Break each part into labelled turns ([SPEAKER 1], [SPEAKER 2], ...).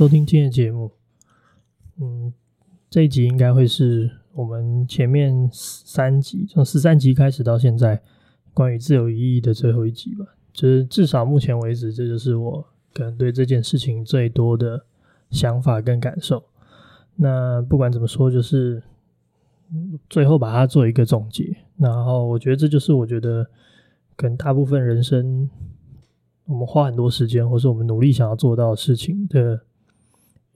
[SPEAKER 1] 收听今天的节目。嗯，这一集应该会是我们前面三集，从十三集开始到现在，关于自由意义的最后一集吧。就是至少目前为止，这就是我可能对这件事情最多的想法跟感受。那不管怎么说，就是最后把它做一个总结。然后我觉得这就是我觉得可能大部分人生我们花很多时间，或是我们努力想要做到的事情的。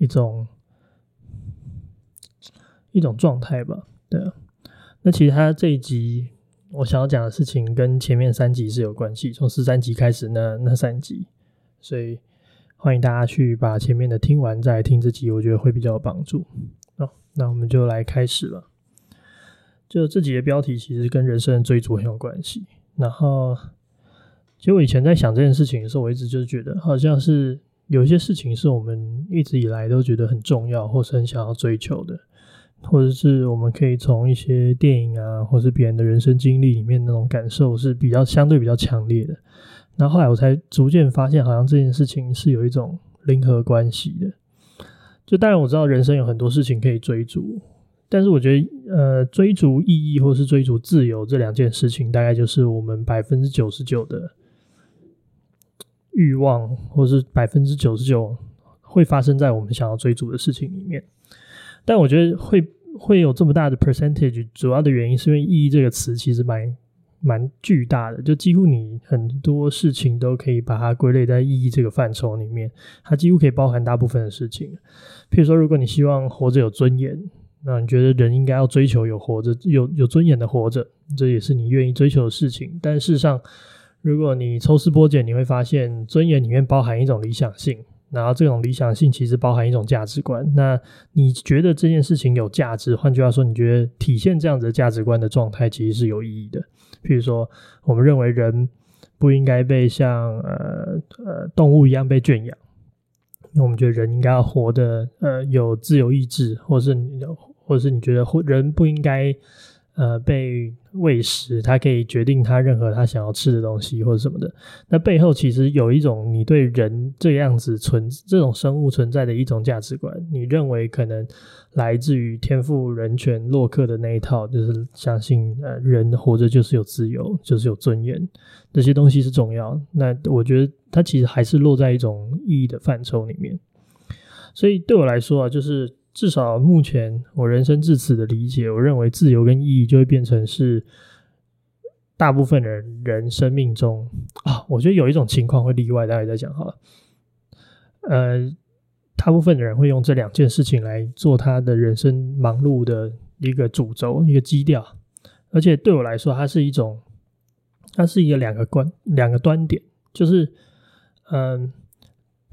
[SPEAKER 1] 一种一种状态吧，对。那其实他这一集我想要讲的事情跟前面三集是有关系，从十三集开始那那三集，所以欢迎大家去把前面的听完再来听这集，我觉得会比较有帮助。好，那我们就来开始了。就这集的标题其实跟人生的追逐很有关系。然后，其实我以前在想这件事情的时候，我一直就觉得好像是。有些事情是我们一直以来都觉得很重要，或是很想要追求的，或者是我们可以从一些电影啊，或是别人的人生经历里面那种感受是比较相对比较强烈的。然后后来我才逐渐发现，好像这件事情是有一种零和关系的。就当然我知道人生有很多事情可以追逐，但是我觉得呃，追逐意义或是追逐自由这两件事情，大概就是我们百分之九十九的。欲望，或是百分之九十九会发生在我们想要追逐的事情里面，但我觉得会会有这么大的 percentage，主要的原因是因为“意义”这个词其实蛮蛮巨大的，就几乎你很多事情都可以把它归类在意义这个范畴里面，它几乎可以包含大部分的事情。譬如说，如果你希望活着有尊严，那你觉得人应该要追求有活着有有尊严的活着，这也是你愿意追求的事情。但事实上，如果你抽丝剥茧，你会发现尊严里面包含一种理想性，然后这种理想性其实包含一种价值观。那你觉得这件事情有价值？换句话说，你觉得体现这样子的价值观的状态其实是有意义的。譬如说，我们认为人不应该被像呃呃动物一样被圈养，那我们觉得人应该要活得呃有自由意志，或是你或是你觉得人不应该。呃，被喂食，他可以决定他任何他想要吃的东西或者什么的。那背后其实有一种你对人这样子存这种生物存在的一种价值观，你认为可能来自于天赋人权洛克的那一套，就是相信呃人活着就是有自由，就是有尊严，这些东西是重要。那我觉得它其实还是落在一种意义的范畴里面。所以对我来说啊，就是。至少目前我人生至此的理解，我认为自由跟意义就会变成是大部分人人生命中啊，我觉得有一种情况会例外，待会再讲好了。呃，大部分的人会用这两件事情来做他的人生忙碌的一个主轴、一个基调，而且对我来说，它是一种，它是一个两个观两个端点，就是嗯。呃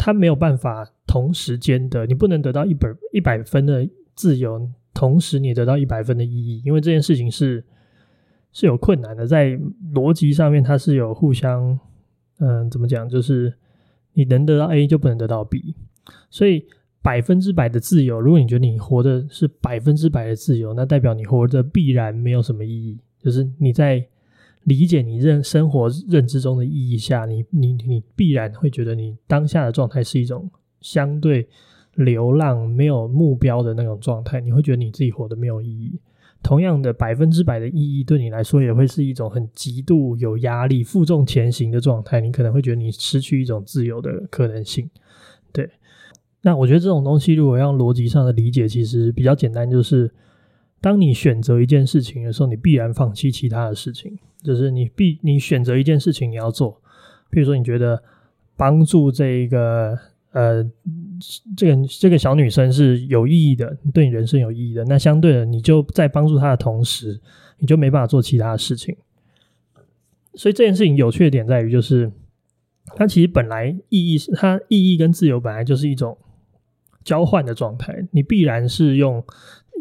[SPEAKER 1] 他没有办法同时间的，你不能得到一本一百分的自由，同时你得到一百分的意义，因为这件事情是是有困难的，在逻辑上面它是有互相，嗯，怎么讲？就是你能得到 A 就不能得到 B，所以百分之百的自由，如果你觉得你活的是百分之百的自由，那代表你活着必然没有什么意义，就是你在。理解你认生活认知中的意义下，你你你必然会觉得你当下的状态是一种相对流浪、没有目标的那种状态。你会觉得你自己活得没有意义。同样的，百分之百的意义对你来说也会是一种很极度有压力、负重前行的状态。你可能会觉得你失去一种自由的可能性。对，那我觉得这种东西如果要逻辑上的理解，其实比较简单，就是当你选择一件事情的时候，你必然放弃其他的事情。就是你必你选择一件事情你要做，比如说你觉得帮助这一个呃这个这个小女生是有意义的，对你人生有意义的，那相对的你就在帮助她的同时，你就没办法做其他的事情。所以这件事情有趣的点在于，就是它其实本来意义是它意义跟自由本来就是一种交换的状态，你必然是用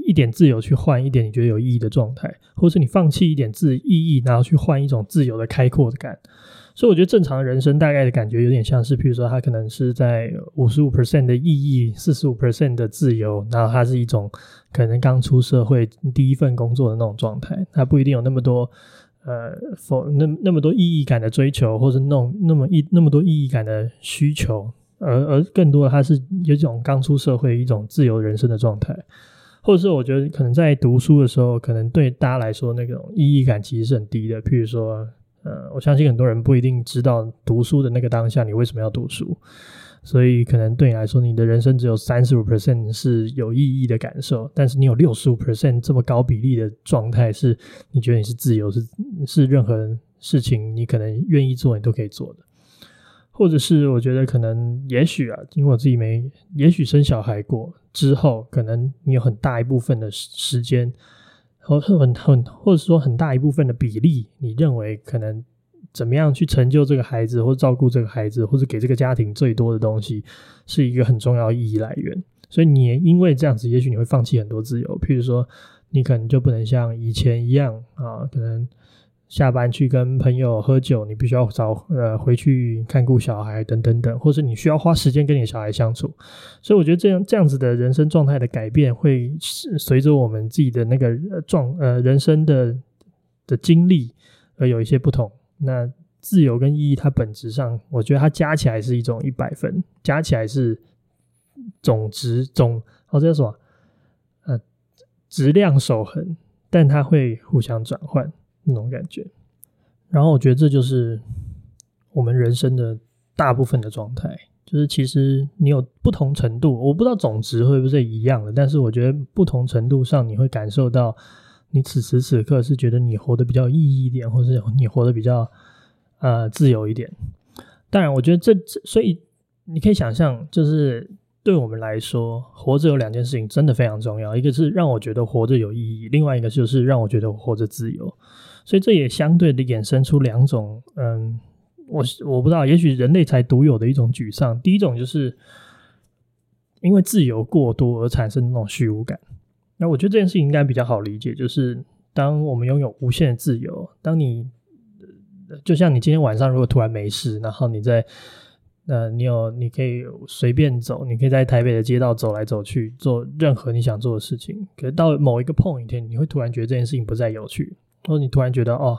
[SPEAKER 1] 一点自由去换一点你觉得有意义的状态，或是你放弃一点自意义，然后去换一种自由的开阔的感。所以我觉得正常人生大概的感觉有点像是，譬如说他可能是在五十五 percent 的意义，四十五 percent 的自由，然后它是一种可能刚出社会第一份工作的那种状态，他不一定有那么多。呃，否那那么多意义感的追求，或是那种那么一那么多意义感的需求，而而更多的，他是有一种刚出社会一种自由人生的状态，或者是我觉得可能在读书的时候，可能对大家来说那种意义感其实是很低的。譬如说，呃，我相信很多人不一定知道读书的那个当下你为什么要读书。所以，可能对你来说，你的人生只有三十五 percent 是有意义的感受，但是你有六十五 percent 这么高比例的状态，是你觉得你是自由，是是任何事情你可能愿意做，你都可以做的。或者是我觉得可能，也许啊，因为我自己没，也许生小孩过之后，可能你有很大一部分的时间，和很很，或者说很大一部分的比例，你认为可能。怎么样去成就这个孩子，或照顾这个孩子，或者给这个家庭最多的东西，是一个很重要意义来源。所以你因为这样子，也许你会放弃很多自由。譬如说，你可能就不能像以前一样啊，可能下班去跟朋友喝酒，你必须要早呃回去看顾小孩等等等，或是你需要花时间跟你小孩相处。所以我觉得这样这样子的人生状态的改变，会随着我们自己的那个状呃人生的的经历而有一些不同。那自由跟意义，它本质上，我觉得它加起来是一种一百分，加起来是总值总，哦，这叫什么？呃，质量守恒，但它会互相转换那种感觉。然后我觉得这就是我们人生的大部分的状态，就是其实你有不同程度，我不知道总值会不会是一样的，但是我觉得不同程度上你会感受到。你此时此刻是觉得你活得比较意义一点，或是你活得比较呃自由一点。当然，我觉得这这，所以你可以想象，就是对我们来说，活着有两件事情真的非常重要，一个是让我觉得活着有意义，另外一个就是让我觉得活着自由。所以这也相对的衍生出两种，嗯，我我不知道，也许人类才独有的一种沮丧。第一种就是因为自由过多而产生那种虚无感。那我觉得这件事情应该比较好理解，就是当我们拥有无限的自由，当你就像你今天晚上如果突然没事，然后你在呃，你有你可以随便走，你可以在台北的街道走来走去，做任何你想做的事情。可是到某一个 point，你会突然觉得这件事情不再有趣，或者你突然觉得哦，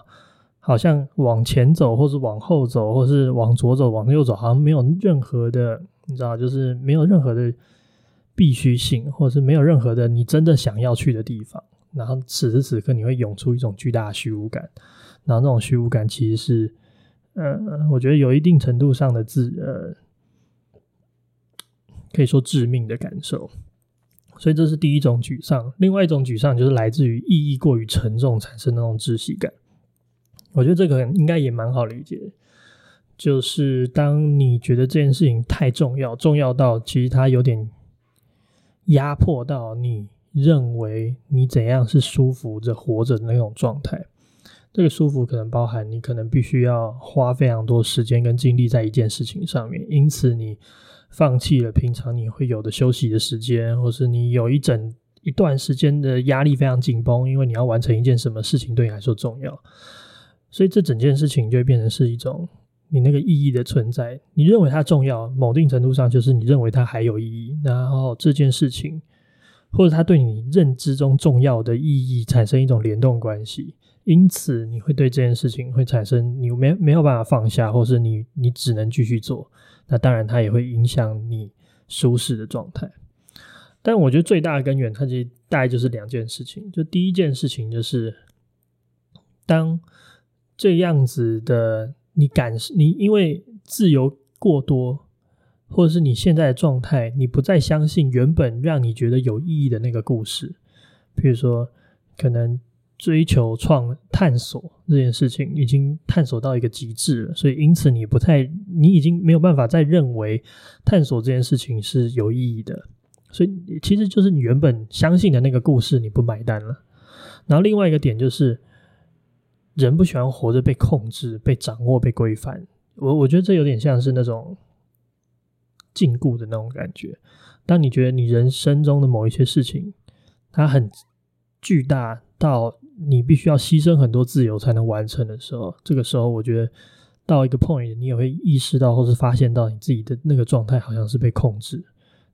[SPEAKER 1] 好像往前走，或是往后走，或是往左走、往右走，好像没有任何的，你知道，就是没有任何的。必须性，或者是没有任何的你真的想要去的地方，然后此时此刻你会涌出一种巨大的虚无感，然后那种虚无感其实是，呃，我觉得有一定程度上的致，呃，可以说致命的感受。所以这是第一种沮丧，另外一种沮丧就是来自于意义过于沉重产生那种窒息感。我觉得这个应该也蛮好理解，就是当你觉得这件事情太重要，重要到其实它有点。压迫到你认为你怎样是舒服着活着的那种状态，这个舒服可能包含你可能必须要花非常多时间跟精力在一件事情上面，因此你放弃了平常你会有的休息的时间，或是你有一整一段时间的压力非常紧绷，因为你要完成一件什么事情对你来说重要，所以这整件事情就会变成是一种。你那个意义的存在，你认为它重要，某定程度上就是你认为它还有意义。然后这件事情，或者它对你认知中重要的意义产生一种联动关系，因此你会对这件事情会产生你没没有办法放下，或是你你只能继续做。那当然，它也会影响你舒适的状态。但我觉得最大的根源，它其实大概就是两件事情。就第一件事情就是，当这样子的。你感，你因为自由过多，或者是你现在的状态，你不再相信原本让你觉得有意义的那个故事，比如说可能追求创探索这件事情已经探索到一个极致了，所以因此你不太，你已经没有办法再认为探索这件事情是有意义的，所以其实就是你原本相信的那个故事你不买单了。然后另外一个点就是，人不喜欢活着被控制、被掌握、被规范。我我觉得这有点像是那种禁锢的那种感觉。当你觉得你人生中的某一些事情，它很巨大到你必须要牺牲很多自由才能完成的时候，这个时候我觉得到一个 point，你也会意识到或是发现到你自己的那个状态好像是被控制。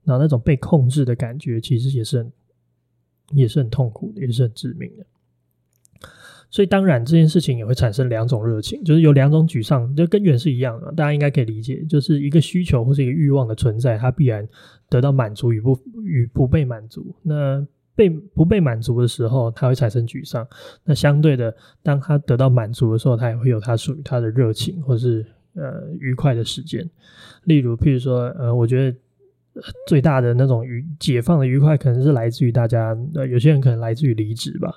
[SPEAKER 1] 然后那种被控制的感觉，其实也是很也是很痛苦的，也是很致命的。所以当然这件事情也会产生两种热情，就是有两种沮丧，就根源是一样的，大家应该可以理解，就是一个需求或是一个欲望的存在，它必然得到满足与不与不被满足。那被不被满足的时候，它会产生沮丧。那相对的，当他得到满足的时候，他也会有他属于他的热情或是呃愉快的时间。例如，譬如说，呃，我觉得最大的那种愉解放的愉快，可能是来自于大家，呃，有些人可能来自于离职吧，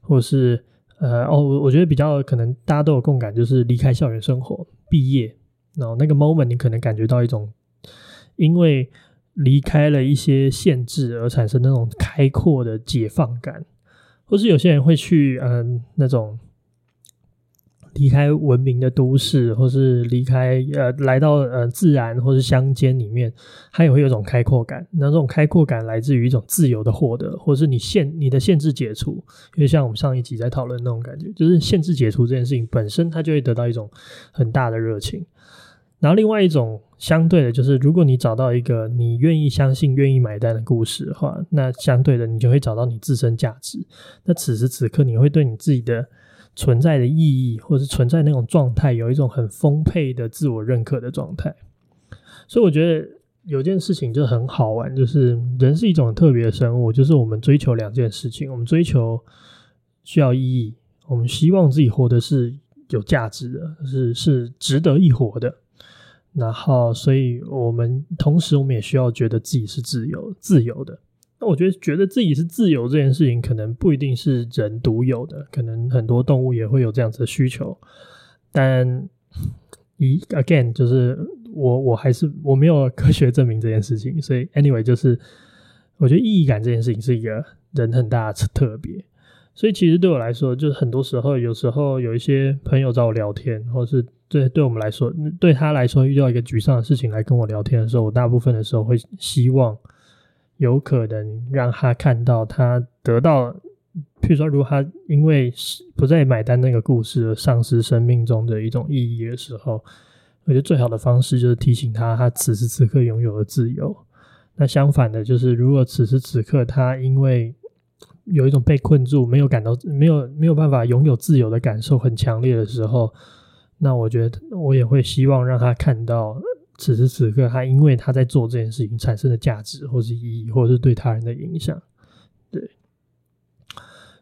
[SPEAKER 1] 或是。呃哦，我我觉得比较可能大家都有共感，就是离开校园生活、毕业，然后那个 moment 你可能感觉到一种因为离开了一些限制而产生那种开阔的解放感，或是有些人会去嗯、那种。离开文明的都市，或是离开呃，来到呃自然或是乡间里面，它也会有一种开阔感。那这种开阔感来自于一种自由的获得，或是你限你的限制解除。因为像我们上一集在讨论那种感觉，就是限制解除这件事情本身，它就会得到一种很大的热情。然后另外一种相对的，就是如果你找到一个你愿意相信、愿意买单的故事的话，那相对的你就会找到你自身价值。那此时此刻，你会对你自己的。存在的意义，或是存在那种状态，有一种很丰沛的自我认可的状态。所以我觉得有件事情就很好玩，就是人是一种特别的生物，就是我们追求两件事情：我们追求需要意义，我们希望自己活的是有价值的，是是值得一活的。然后，所以我们同时我们也需要觉得自己是自由、自由的。那我觉得，觉得自己是自由这件事情，可能不一定是人独有的，可能很多动物也会有这样子的需求。但一 again，就是我我还是我没有科学证明这件事情，所以 anyway，就是我觉得意义感这件事情是一个人很大的特别。所以其实对我来说，就是很多时候，有时候有一些朋友找我聊天，或是对对我们来说，对他来说遇到一个沮丧的事情来跟我聊天的时候，我大部分的时候会希望。有可能让他看到他得到，譬如说，如果他因为不再买单那个故事而丧失生命中的一种意义的时候，我觉得最好的方式就是提醒他，他此时此刻拥有了自由。那相反的，就是如果此时此刻他因为有一种被困住，没有感到没有没有办法拥有自由的感受很强烈的时候，那我觉得我也会希望让他看到。此时此刻，他因为他在做这件事情产生的价值，或是意义，或者是对他人的影响，对，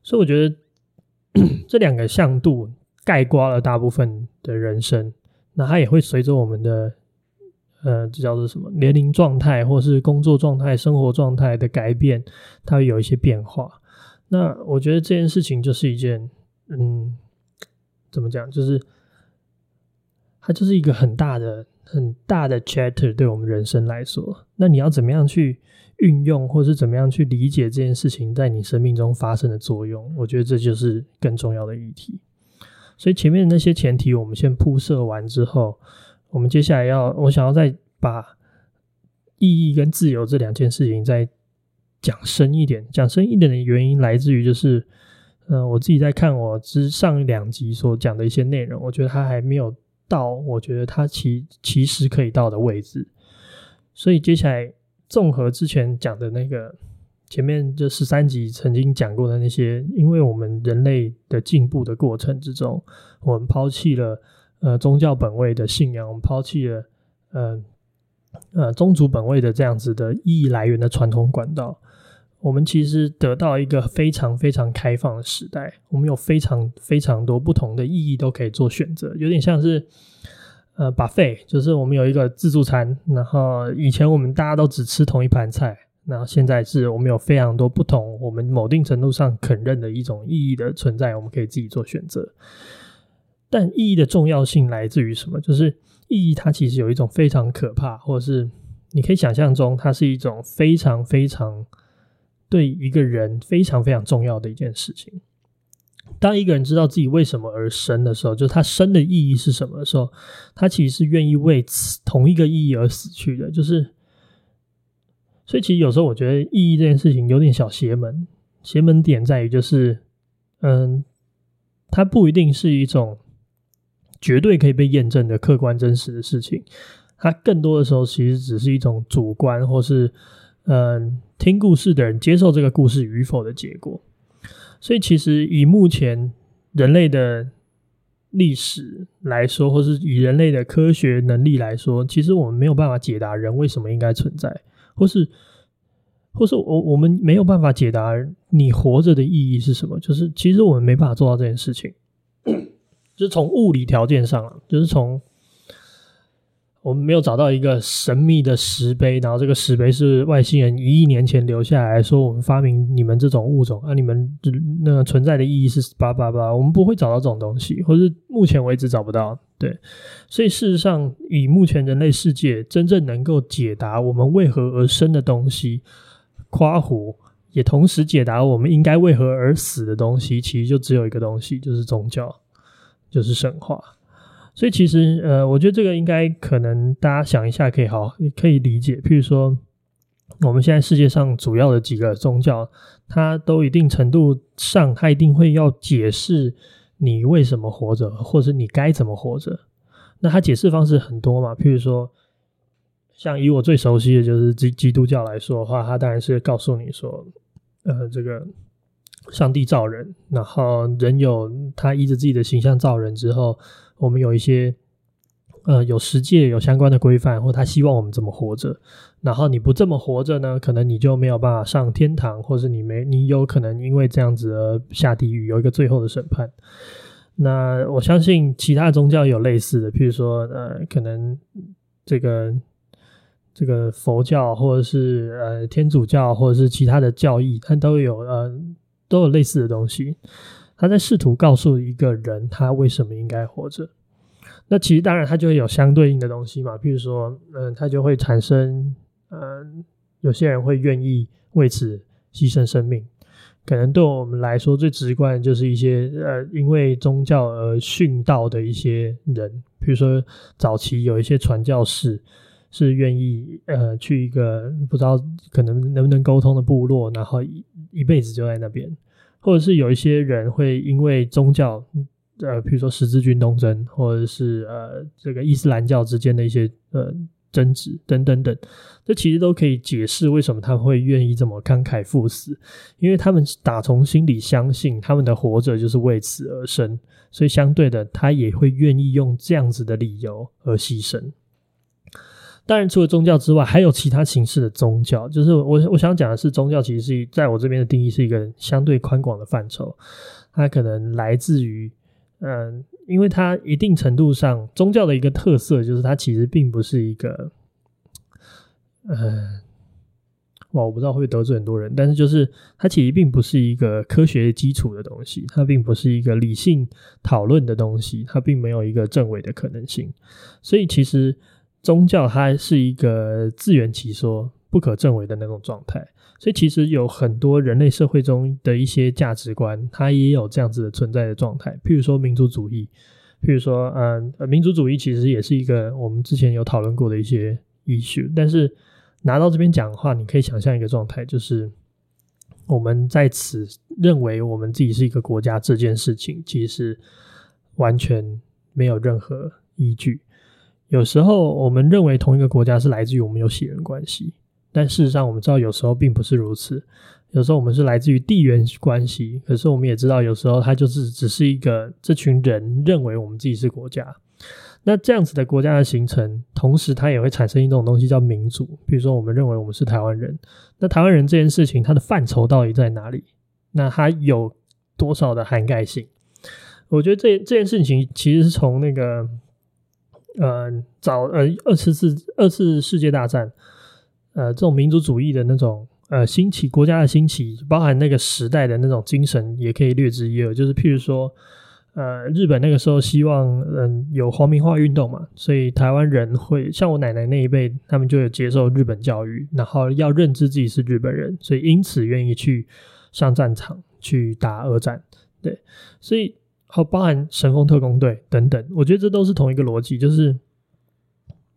[SPEAKER 1] 所以我觉得 这两个向度概括了大部分的人生。那它也会随着我们的呃，这叫做什么年龄状态，或是工作状态、生活状态的改变，它会有一些变化。那我觉得这件事情就是一件，嗯，怎么讲？就是它就是一个很大的。很大的 chapter 对我们人生来说，那你要怎么样去运用，或是怎么样去理解这件事情在你生命中发生的作用？我觉得这就是更重要的议题。所以前面的那些前提我们先铺设完之后，我们接下来要，我想要再把意义跟自由这两件事情再讲深一点。讲深一点的原因来自于就是，嗯、呃，我自己在看我之上两集所讲的一些内容，我觉得它还没有。到我觉得他其其实可以到的位置，所以接下来综合之前讲的那个前面这十三集曾经讲过的那些，因为我们人类的进步的过程之中，我们抛弃了呃宗教本位的信仰，我们抛弃了呃呃宗族本位的这样子的意义来源的传统管道。我们其实得到一个非常非常开放的时代，我们有非常非常多不同的意义都可以做选择，有点像是，呃，buffet，就是我们有一个自助餐，然后以前我们大家都只吃同一盘菜，然后现在是我们有非常多不同，我们某定程度上肯认的一种意义的存在，我们可以自己做选择。但意义的重要性来自于什么？就是意义它其实有一种非常可怕，或者是你可以想象中，它是一种非常非常对一个人非常非常重要的一件事情。当一个人知道自己为什么而生的时候，就是他生的意义是什么的时候，他其实是愿意为此同一个意义而死去的。就是，所以其实有时候我觉得意义这件事情有点小邪门，邪门点在于就是，嗯，它不一定是一种绝对可以被验证的客观真实的事情，它更多的时候其实只是一种主观或是，嗯，听故事的人接受这个故事与否的结果。所以，其实以目前人类的历史来说，或是以人类的科学能力来说，其实我们没有办法解答人为什么应该存在，或是，或是我我们没有办法解答你活着的意义是什么。就是其实我们没办法做到这件事情，就是从物理条件上，就是从。我们没有找到一个神秘的石碑，然后这个石碑是外星人一亿年前留下来说，我们发明你们这种物种啊，你们那存在的意义是八八八，我们不会找到这种东西，或是目前为止找不到。对，所以事实上，以目前人类世界真正能够解答我们为何而生的东西，夸胡也同时解答我们应该为何而死的东西，其实就只有一个东西，就是宗教，就是神话。所以其实，呃，我觉得这个应该可能大家想一下，可以好可以理解。譬如说，我们现在世界上主要的几个宗教，它都一定程度上，它一定会要解释你为什么活着，或者你该怎么活着。那它解释方式很多嘛。譬如说，像以我最熟悉的就是基基督教来说的话，它当然是告诉你说，呃，这个上帝造人，然后人有他依着自己的形象造人之后。我们有一些，呃，有实际有相关的规范，或他希望我们怎么活着。然后你不这么活着呢，可能你就没有办法上天堂，或是你没你有可能因为这样子而下地狱，有一个最后的审判。那我相信其他宗教有类似的，譬如说，呃，可能这个这个佛教，或者是呃天主教，或者是其他的教义，它都有呃都有类似的东西。他在试图告诉一个人，他为什么应该活着。那其实当然，他就会有相对应的东西嘛。譬如说，嗯，他就会产生，嗯，有些人会愿意为此牺牲生命。可能对我们来说，最直观的就是一些，呃，因为宗教而殉道的一些人。譬如说，早期有一些传教士是愿意，呃，去一个不知道可能能不能沟通的部落，然后一辈子就在那边。或者是有一些人会因为宗教，呃，比如说十字军东征，或者是呃这个伊斯兰教之间的一些呃争执等等等，这其实都可以解释为什么他会愿意这么慷慨赴死，因为他们打从心里相信他们的活着就是为此而生，所以相对的，他也会愿意用这样子的理由而牺牲。当然，除了宗教之外，还有其他形式的宗教。就是我我想讲的是，宗教其实是在我这边的定义是一个相对宽广的范畴。它可能来自于，嗯，因为它一定程度上，宗教的一个特色就是它其实并不是一个，嗯，哇，我不知道会不会得罪很多人，但是就是它其实并不是一个科学基础的东西，它并不是一个理性讨论的东西，它并没有一个证伪的可能性。所以其实。宗教它是一个自圆其说、不可证伪的那种状态，所以其实有很多人类社会中的一些价值观，它也有这样子的存在的状态。譬如说民族主义，譬如说，嗯，民族主义其实也是一个我们之前有讨论过的一些 issue。但是拿到这边讲的话，你可以想象一个状态，就是我们在此认为我们自己是一个国家这件事情，其实完全没有任何依据。有时候我们认为同一个国家是来自于我们有血缘关系，但事实上我们知道有时候并不是如此。有时候我们是来自于地缘关系，可是我们也知道有时候它就是只是一个这群人认为我们自己是国家。那这样子的国家的形成，同时它也会产生一种东西叫民族。比如说我们认为我们是台湾人，那台湾人这件事情它的范畴到底在哪里？那它有多少的涵盖性？我觉得这这件事情其实是从那个。呃早呃二次世二次世界大战，呃这种民族主义的那种呃兴起，国家的兴起，包含那个时代的那种精神，也可以略知一二。就是譬如说，呃日本那个时候希望嗯有皇民化运动嘛，所以台湾人会像我奶奶那一辈，他们就有接受日本教育，然后要认知自己是日本人，所以因此愿意去上战场去打二战。对，所以。好，包含神风特工队等等，我觉得这都是同一个逻辑，就是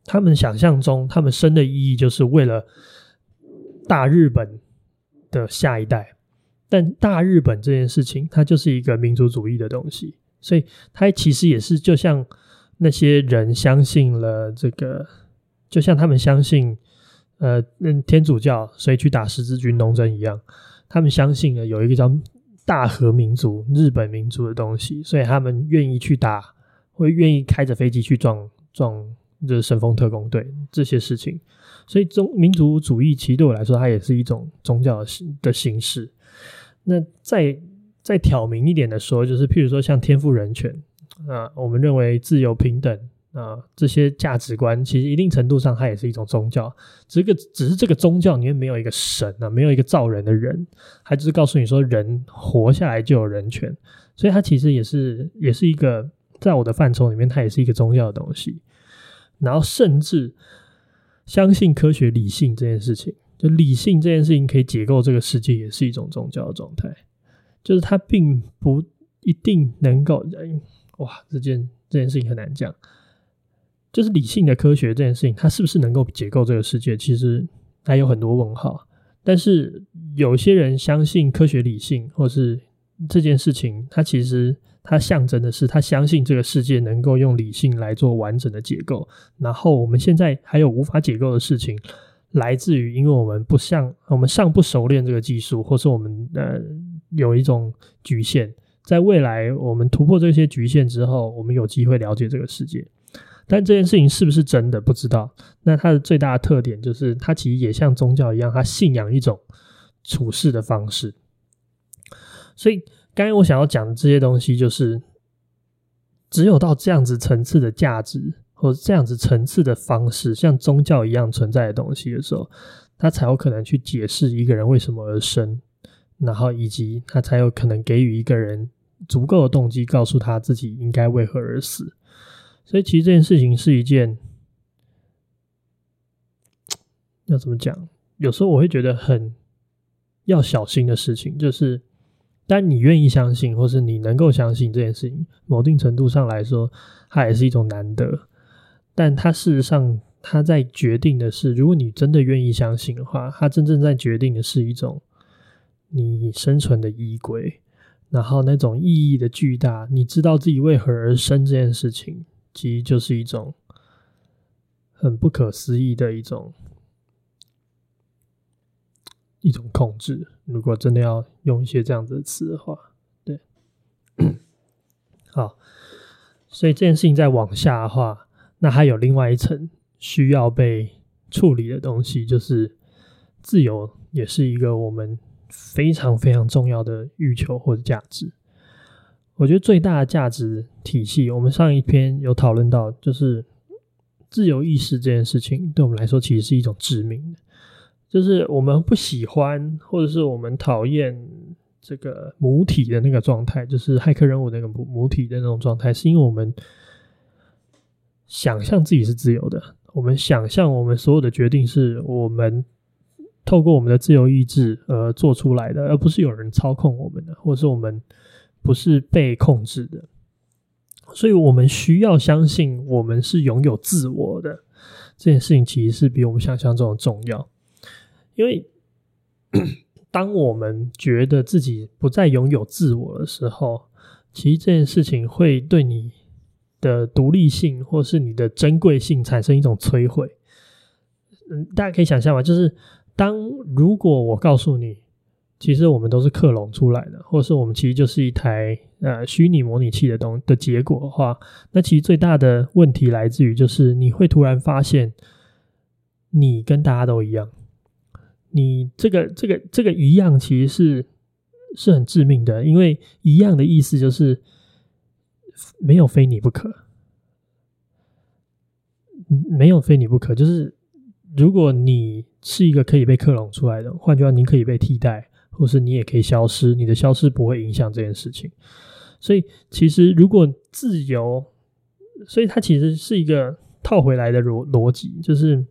[SPEAKER 1] 他们想象中他们生的意义，就是为了大日本的下一代。但大日本这件事情，它就是一个民族主义的东西，所以它其实也是就像那些人相信了这个，就像他们相信呃，那，天主教，所以去打十字军东征一样，他们相信了有一个叫。大和民族、日本民族的东西，所以他们愿意去打，会愿意开着飞机去撞撞这神风特工队这些事情。所以，中民族主义其实对我来说，它也是一种宗教的形的形式。那再再挑明一点的说，就是譬如说像天赋人权啊，我们认为自由平等。啊，这些价值观其实一定程度上，它也是一种宗教。只个只是这个宗教里面没有一个神啊，没有一个造人的人，还只是告诉你说人活下来就有人权。所以它其实也是也是一个在我的范畴里面，它也是一个宗教的东西。然后甚至相信科学理性这件事情，就理性这件事情可以解构这个世界，也是一种宗教的状态。就是它并不一定能够，哇，这件这件事情很难讲。就是理性的科学这件事情，它是不是能够解构这个世界？其实还有很多问号。但是有些人相信科学理性，或是这件事情，它其实它象征的是他相信这个世界能够用理性来做完整的解构。然后我们现在还有无法解构的事情，来自于因为我们不像我们尚不熟练这个技术，或是我们呃有一种局限。在未来我们突破这些局限之后，我们有机会了解这个世界。但这件事情是不是真的不知道？那它的最大的特点就是，它其实也像宗教一样，它信仰一种处事的方式。所以，刚才我想要讲的这些东西，就是只有到这样子层次的价值，或这样子层次的方式，像宗教一样存在的东西的时候，它才有可能去解释一个人为什么而生，然后以及他才有可能给予一个人足够的动机，告诉他自己应该为何而死。所以，其实这件事情是一件要怎么讲？有时候我会觉得很要小心的事情，就是当你愿意相信，或是你能够相信这件事情，某定程度上来说，它也是一种难得。但它事实上，它在决定的是，如果你真的愿意相信的话，它真正在决定的是一种你生存的依归，然后那种意义的巨大，你知道自己为何而生这件事情。其实就是一种很不可思议的一种一种控制。如果真的要用一些这样子的词的话，对，好，所以这件事情再往下的话，那还有另外一层需要被处理的东西，就是自由，也是一个我们非常非常重要的欲求或者价值。我觉得最大的价值体系，我们上一篇有讨论到，就是自由意识这件事情，对我们来说其实是一种致命的。就是我们不喜欢，或者是我们讨厌这个母体的那个状态，就是骇客任务那个母母体的那种状态，是因为我们想象自己是自由的，我们想象我们所有的决定是我们透过我们的自由意志而做出来的，而不是有人操控我们的，或者是我们。不是被控制的，所以我们需要相信我们是拥有自我的。这件事情其实是比我们想象中的重要，因为 当我们觉得自己不再拥有自我的时候，其实这件事情会对你的独立性或是你的珍贵性产生一种摧毁。嗯，大家可以想象吗？就是当如果我告诉你。其实我们都是克隆出来的，或者是我们其实就是一台呃虚拟模拟器的东的结果的话，那其实最大的问题来自于就是你会突然发现，你跟大家都一样，你这个这个这个一样其实是是很致命的，因为一样的意思就是没有非你不可，没有非你不可，就是如果你是一个可以被克隆出来的，换句话，你可以被替代，或是你也可以消失，你的消失不会影响这件事情。所以，其实如果自由，所以它其实是一个套回来的逻逻辑，就是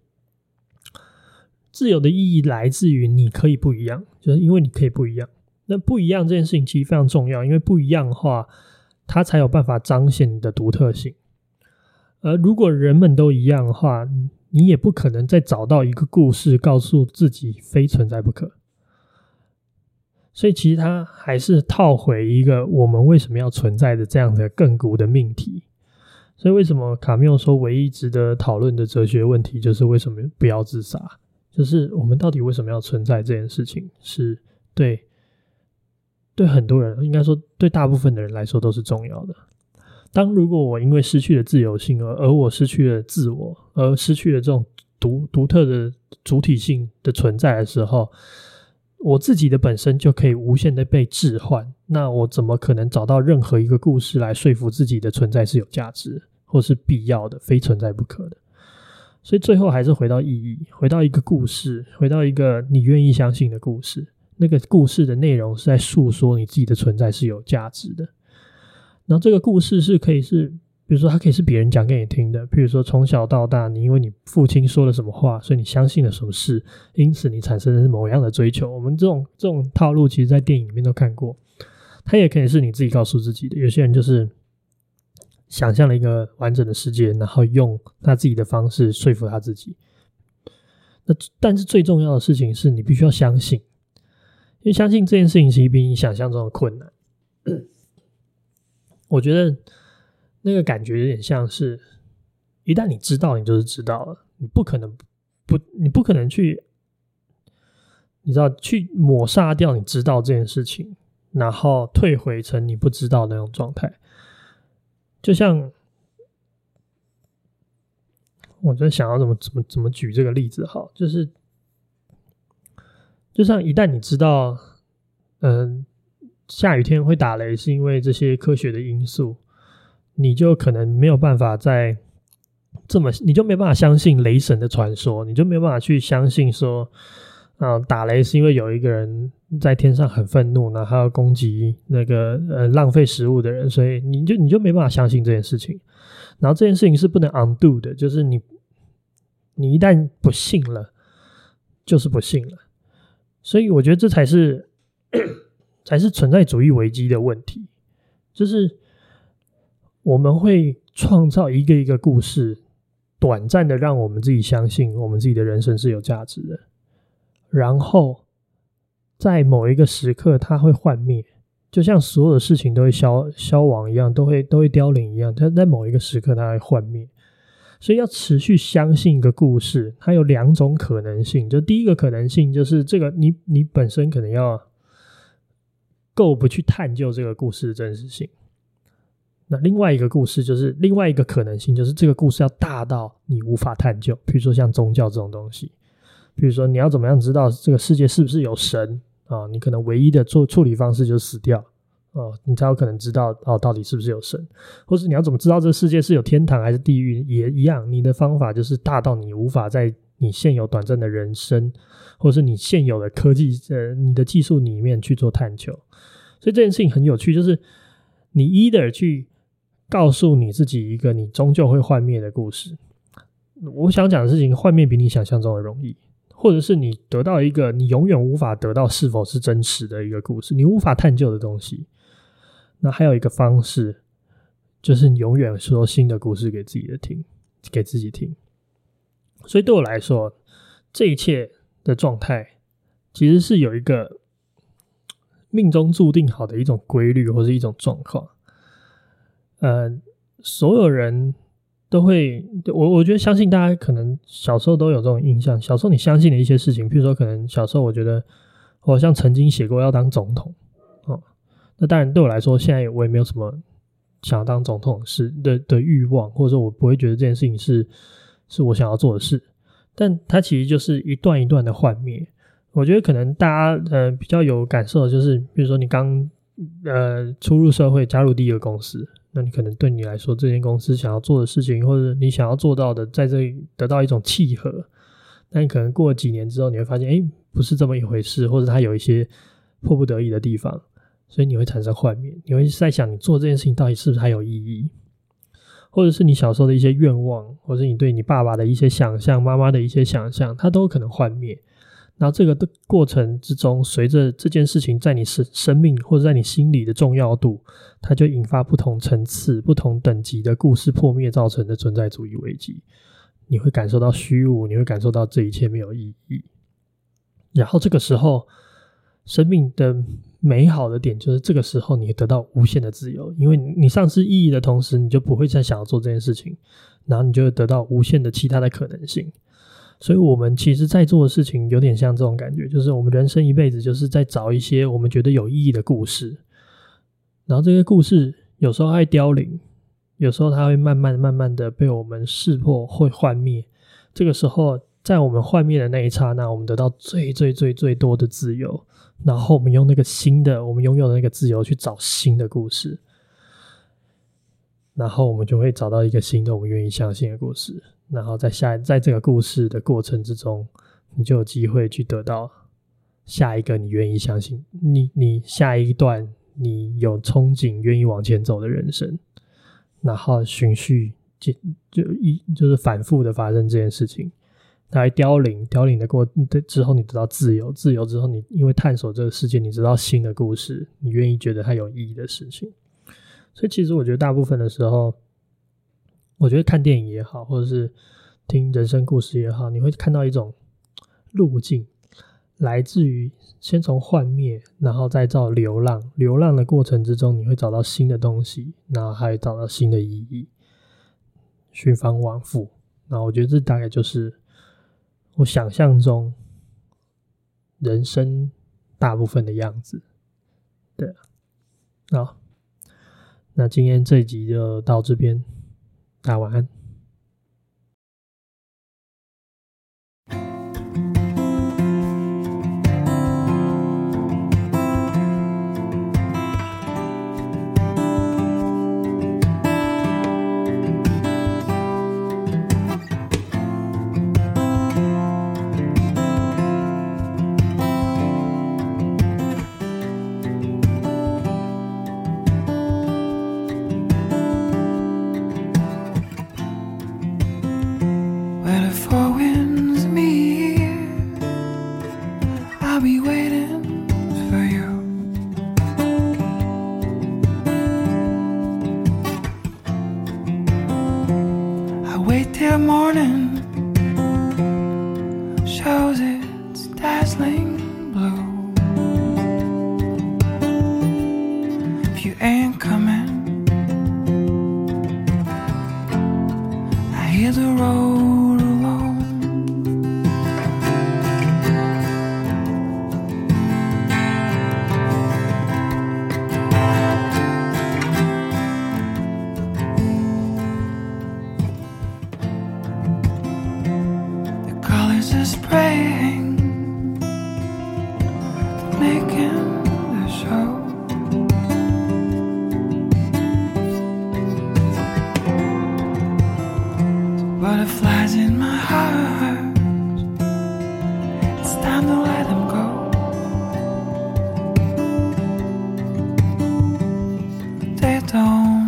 [SPEAKER 1] 自由的意义来自于你可以不一样，就是因为你可以不一样。那不一样这件事情其实非常重要，因为不一样的话，它才有办法彰显你的独特性。而如果人们都一样的话，你也不可能再找到一个故事告诉自己非存在不可。所以，其实它还是套回一个我们为什么要存在的这样的亘古的命题。所以，为什么卡缪说唯一值得讨论的哲学问题就是为什么不要自杀？就是我们到底为什么要存在这件事情，是对对很多人，应该说对大部分的人来说都是重要的。当如果我因为失去了自由性而而我失去了自我，而失去了这种独独特的主体性的存在的时候，我自己的本身就可以无限的被置换。那我怎么可能找到任何一个故事来说服自己的存在是有价值或是必要的，非存在不可的？所以最后还是回到意义，回到一个故事，回到一个你愿意相信的故事。那个故事的内容是在诉说你自己的存在是有价值的。然后这个故事是可以是，比如说它可以是别人讲给你听的，比如说从小到大，你因为你父亲说了什么话，所以你相信了什么事，因此你产生了某样的追求。我们这种这种套路，其实在电影里面都看过。它也可以是你自己告诉自己的。有些人就是想象了一个完整的世界，然后用他自己的方式说服他自己。那但是最重要的事情是你必须要相信，因为相信这件事情其实比你想象中的困难。我觉得那个感觉有点像是，一旦你知道，你就是知道了，你不可能不，你不可能去，你知道，去抹杀掉你知道这件事情，然后退回成你不知道的那种状态。就像我在想要怎么怎么怎么举这个例子，哈，就是，就像一旦你知道，嗯。下雨天会打雷，是因为这些科学的因素，你就可能没有办法再这么，你就没办法相信雷神的传说，你就没有办法去相信说，啊，打雷是因为有一个人在天上很愤怒，然后要攻击那个呃浪费食物的人，所以你就你就没办法相信这件事情。然后这件事情是不能 undo 的，就是你你一旦不信了，就是不信了。所以我觉得这才是。才是存在主义危机的问题，就是我们会创造一个一个故事，短暂的让我们自己相信我们自己的人生是有价值的，然后在某一个时刻它会幻灭，就像所有的事情都会消消亡一样，都会都会凋零一样。它在某一个时刻它会幻灭，所以要持续相信一个故事，它有两种可能性。就第一个可能性就是这个你你本身可能要。够不去探究这个故事的真实性。那另外一个故事就是另外一个可能性，就是这个故事要大到你无法探究。比如说像宗教这种东西，比如说你要怎么样知道这个世界是不是有神啊？你可能唯一的做处理方式就是死掉哦，你才有可能知道哦到底是不是有神。或是你要怎么知道这个世界是有天堂还是地狱，也一样。你的方法就是大到你无法在你现有短暂的人生，或是你现有的科技呃你的技术里面去做探究。所以这件事情很有趣，就是你 either 去告诉你自己一个你终究会幻灭的故事。我想讲的事情，幻灭比你想象中的容易，或者是你得到一个你永远无法得到是否是真实的一个故事，你无法探究的东西。那还有一个方式，就是你永远说新的故事给自己的听，给自己听。所以对我来说，这一切的状态其实是有一个。命中注定好的一种规律，或是一种状况，呃，所有人都会，我我觉得相信大家可能小时候都有这种印象。小时候你相信的一些事情，譬如说，可能小时候我觉得我好像曾经写过要当总统，哦，那当然对我来说，现在我也没有什么想要当总统是的的欲望，或者说我不会觉得这件事情是是我想要做的事，但它其实就是一段一段的幻灭。我觉得可能大家呃比较有感受的就是，比如说你刚呃初入社会，加入第一个公司，那你可能对你来说，这间公司想要做的事情，或者你想要做到的，在这里得到一种契合。但可能过了几年之后，你会发现，哎，不是这么一回事，或者它有一些迫不得已的地方，所以你会产生幻灭。你会在想，你做这件事情到底是不是还有意义？或者是你小时候的一些愿望，或者是你对你爸爸的一些想象、妈妈的一些想象，它都可能幻灭。然后这个的过程之中，随着这件事情在你生生命或者在你心里的重要度，它就引发不同层次、不同等级的故事破灭造成的存在主义危机。你会感受到虚无，你会感受到这一切没有意义。然后这个时候，生命的美好的点就是这个时候你得到无限的自由，因为你丧失意义的同时，你就不会再想要做这件事情，然后你就会得到无限的其他的可能性。所以，我们其实在做的事情有点像这种感觉，就是我们人生一辈子就是在找一些我们觉得有意义的故事，然后这些故事有时候爱凋零。有时候它会慢慢、慢慢的被我们识破，会幻灭。这个时候，在我们幻灭的那一刹那，我们得到最、最、最、最多的自由。然后我们用那个新的，我们拥有的那个自由去找新的故事。然后我们就会找到一个新的我们愿意相信的故事。然后在下，在这个故事的过程之中，你就有机会去得到下一个你愿意相信你、你下一段你有憧憬、愿意往前走的人生。然后循序就就一就是反复的发生这件事情，它凋零，凋零的过的之后，你得到自由，自由之后，你因为探索这个世界，你知道新的故事，你愿意觉得它有意义的事情。所以，其实我觉得大部分的时候，我觉得看电影也好，或者是听人生故事也好，你会看到一种路径。来自于先从幻灭，然后再到流浪。流浪的过程之中，你会找到新的东西，然后还找到新的意义，循环往复。那我觉得这大概就是我想象中人生大部分的样子。对，好，那今天这一集就到这边，大家晚安。Oh.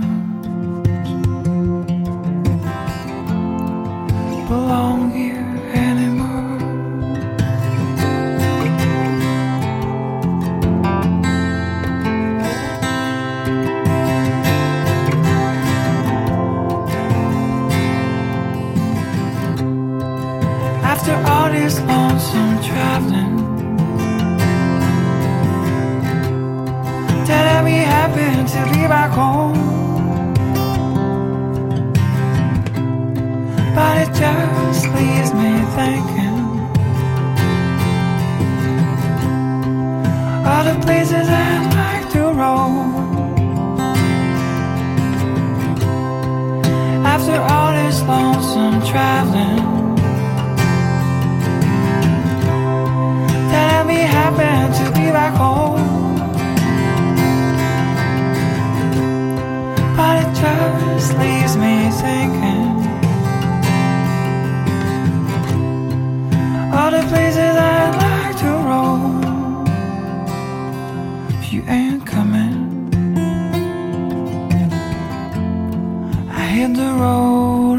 [SPEAKER 1] coming.
[SPEAKER 2] I hit the road.